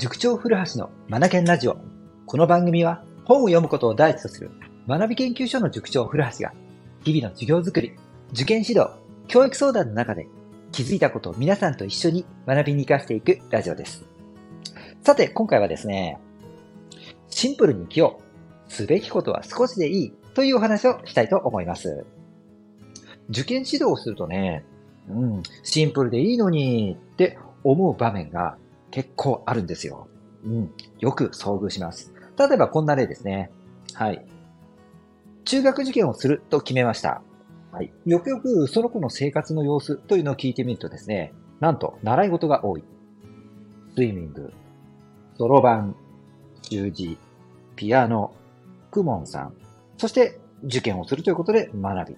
塾長古橋のマナケンラジオ。この番組は本を読むことを第一とする学び研究所の塾長古橋が日々の授業づくり、受験指導、教育相談の中で気づいたことを皆さんと一緒に学びに活かしていくラジオです。さて、今回はですね、シンプルに生きよう。すべきことは少しでいいというお話をしたいと思います。受験指導をするとね、うん、シンプルでいいのにって思う場面が結構あるんですよ。うん、よく遭遇します。例えばこんな例ですね。はい。中学受験をすると決めました。はい。よくよくその子の生活の様子というのを聞いてみるとですね、なんと習い事が多い。スイミング、そろばん、習字、ピアノ、クモンさん、そして受験をするということで学び。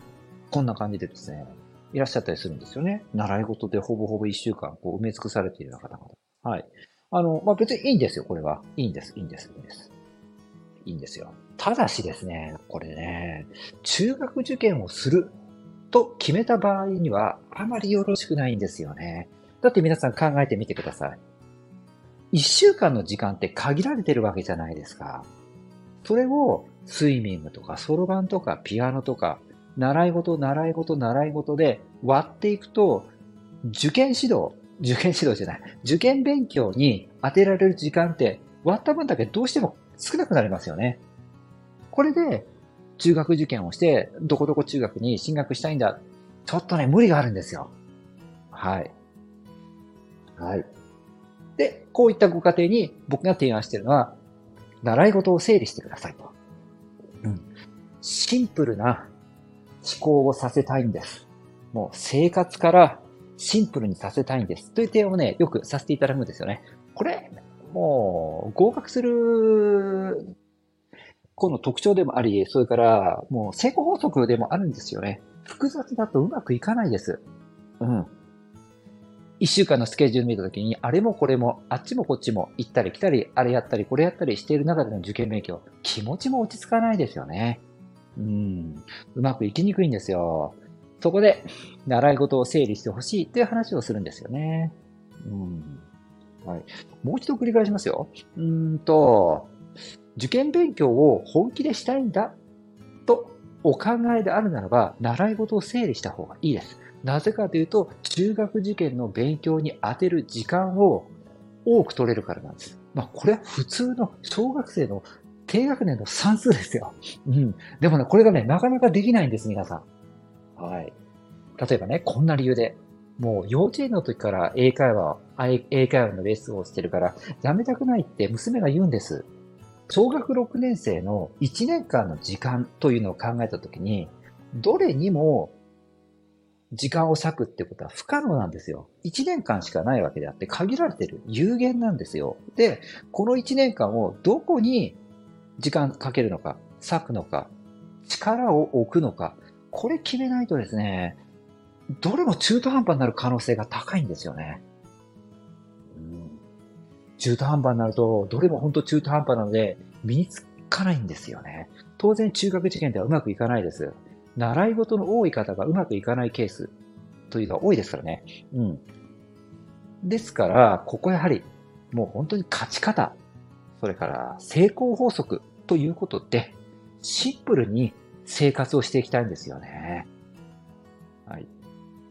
こんな感じでですね、いらっしゃったりするんですよね。習い事でほぼほぼ一週間こう埋め尽くされているような方々。はい。あの、まあ、別にいいんですよ、これは。いいんです、いいんです、いいんです。いいんですよ。ただしですね、これね、中学受験をすると決めた場合には、あまりよろしくないんですよね。だって皆さん考えてみてください。一週間の時間って限られてるわけじゃないですか。それをスイミングとかソロバンとかピアノとか習い事、習い事、習い事で割っていくと受験指導、受験指導じゃない、受験勉強に当てられる時間って割った分だけどうしても少なくなりますよね。これで中学受験をして、どこどこ中学に進学したいんだ。ちょっとね、無理があるんですよ。はい。はい。で、こういったご家庭に僕が提案しているのは、習い事を整理してくださいと。うん。シンプルな思考をさせたいんです。もう生活からシンプルにさせたいんです。という提案をね、よくさせていただくんですよね。これ、もう、合格する、この特徴でもあり、それから、もう成功法則でもあるんですよね。複雑だとうまくいかないです。うん。一週間のスケジュール見たときに、あれもこれも、あっちもこっちも、行ったり来たり、あれやったり、これやったりしている中での受験勉強、気持ちも落ち着かないですよね。うん。うまくいきにくいんですよ。そこで、習い事を整理してほしいという話をするんですよね。うん。はい。もう一度繰り返しますよ。うんと、受験勉強を本気でしたいんだとお考えであるならば、習い事を整理した方がいいです。なぜかというと、中学受験の勉強に当てる時間を多く取れるからなんです。まあ、これは普通の小学生の低学年の算数ですよ。うん。でもね、これがね、なかなかできないんです、皆さん。はい。例えばね、こんな理由で、もう幼稚園の時から英会話、英会話のレッスンをしてるから、やめたくないって娘が言うんです。小学6年生の1年間の時間というのを考えたときに、どれにも時間を割くってことは不可能なんですよ。1年間しかないわけであって限られてる有限なんですよ。で、この1年間をどこに時間かけるのか、割くのか、力を置くのか、これ決めないとですね、どれも中途半端になる可能性が高いんですよね。うん、中途半端になると、どれも本当中途半端なので、身につかないんですよね。当然中学受験ではうまくいかないです。習い事の多い方がうまくいかないケースというのが多いですからね。うん。ですから、ここやはり、もう本当に勝ち方、それから成功法則ということで、シンプルに生活をしていきたいんですよね。はい。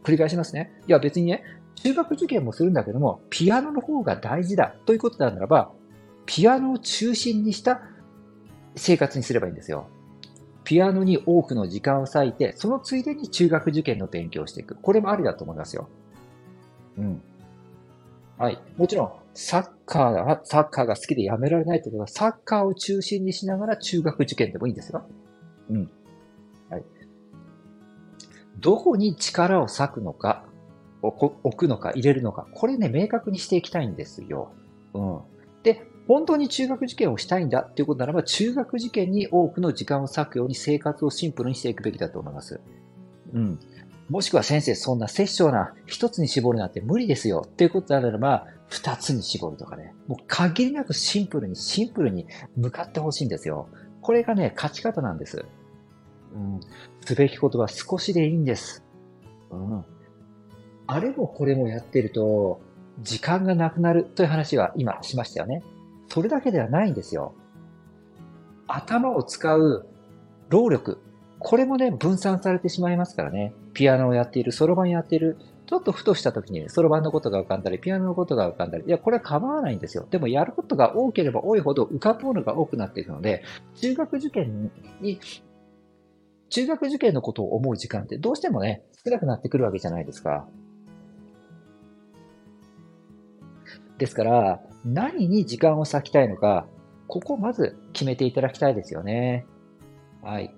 繰り返しますね。いや別にね、中学受験もするんだけども、ピアノの方が大事だということならば、ピアノを中心にした生活にすればいいんですよ。ピアノに多くの時間を割いて、そのついでに中学受験の勉強をしていく。これもありだと思いますよ。うん。はい。もちろん、サッカーが、サッカーが好きでやめられないということは、サッカーを中心にしながら中学受験でもいいんですよ。うん。はい。どこに力を割くのか、置くのか、入れるのか、これね、明確にしていきたいんですよ。うん。で、本当に中学受験をしたいんだっていうことならば、中学受験に多くの時間を割くように生活をシンプルにしていくべきだと思います。うん。もしくは先生、そんな殺生な一つに絞るなんて無理ですよっていうことであれば、二つに絞るとかね。もう限りなくシンプルにシンプルに向かってほしいんですよ。これがね、勝ち方なんです。うん。すべきことは少しでいいんです。うん。あれもこれもやってると、時間がなくなるという話は今しましたよね。それだけではないんですよ。頭を使う労力、これもね、分散されてしまいますからね。ピアノをやっている、そろばんやっている、ちょっとふとした時にそろばんのことが浮かんだり、ピアノのことが浮かんだり、いや、これは構わないんですよ。でもやることが多ければ多いほど浮かぶものが多くなっていくので、中学受験に、中学受験のことを思う時間ってどうしてもね、少なくなってくるわけじゃないですか。ですから、何に時間を割きたいのか、ここをまず決めていただきたいですよね。はい。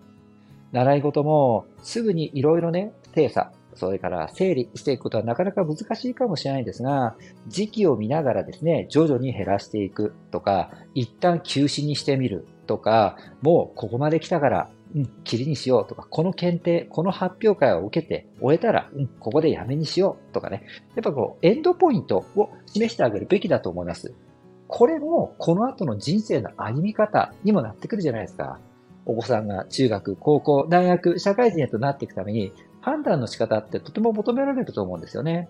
習い事もすぐにいろいろね、精査、それから整理していくことはなかなか難しいかもしれないんですが、時期を見ながらですね、徐々に減らしていくとか、一旦休止にしてみるとか、もうここまで来たから、うん、切りにしようとか、この検定、この発表会を受けて終えたら、うん、ここでやめにしようとかね。やっぱこう、エンドポイントを示してあげるべきだと思います。これも、この後の人生の歩み方にもなってくるじゃないですか。お子さんが中学、高校、大学、社会人へとなっていくために、判断の仕方ってとても求められると思うんですよね。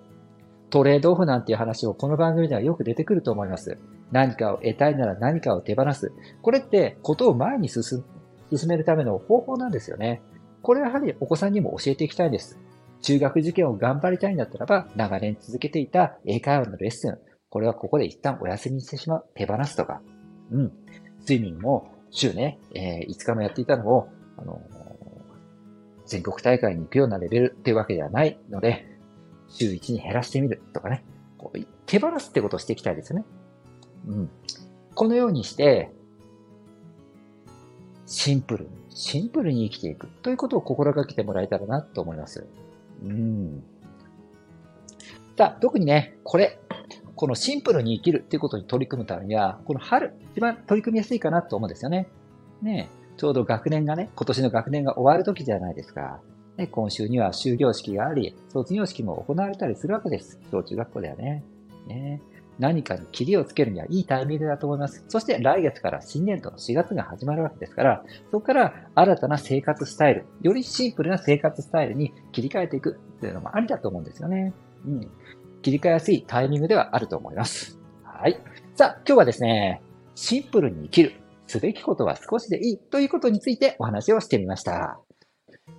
トレードオフなんていう話をこの番組ではよく出てくると思います。何かを得たいなら何かを手放す。これってことを前に進進めるための方法なんですよね。これはやはりお子さんにも教えていきたいです。中学受験を頑張りたいんだったらば、長年続けていた英会話のレッスン。これはここで一旦お休みにしてしまう。手放すとか。うん。スイミングも週ね、えー、5日もやっていたのを、あの全国大会に行くようなレベルっていうわけではないので、週1に減らしてみるとかね、こう手放すってことをしていきたいですよね。うん。このようにして、シンプルに、シンプルに生きていくということを心がけてもらえたらなと思います。うん。さあ、特にね、これ、このシンプルに生きるっていうことに取り組むためには、この春、一番取り組みやすいかなと思うんですよね。ねちょうど学年がね、今年の学年が終わる時じゃないですか。ね、今週には終業式があり、卒業式も行われたりするわけです。小中学校ではね。ね何かに切りをつけるにはいいタイミングだと思います。そして来月から新年度の4月が始まるわけですから、そこから新たな生活スタイル、よりシンプルな生活スタイルに切り替えていくというのもありだと思うんですよね。うん。切り替えやすいタイミングではあると思います。はい。さあ、今日はですね、シンプルに生きる。すべきことは少しでいいということについてお話をしてみました。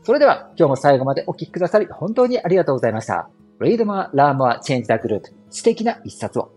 それでは今日も最後までお聞きくださり本当にありがとうございました。Read more, learn more, change the group 素敵な一冊を。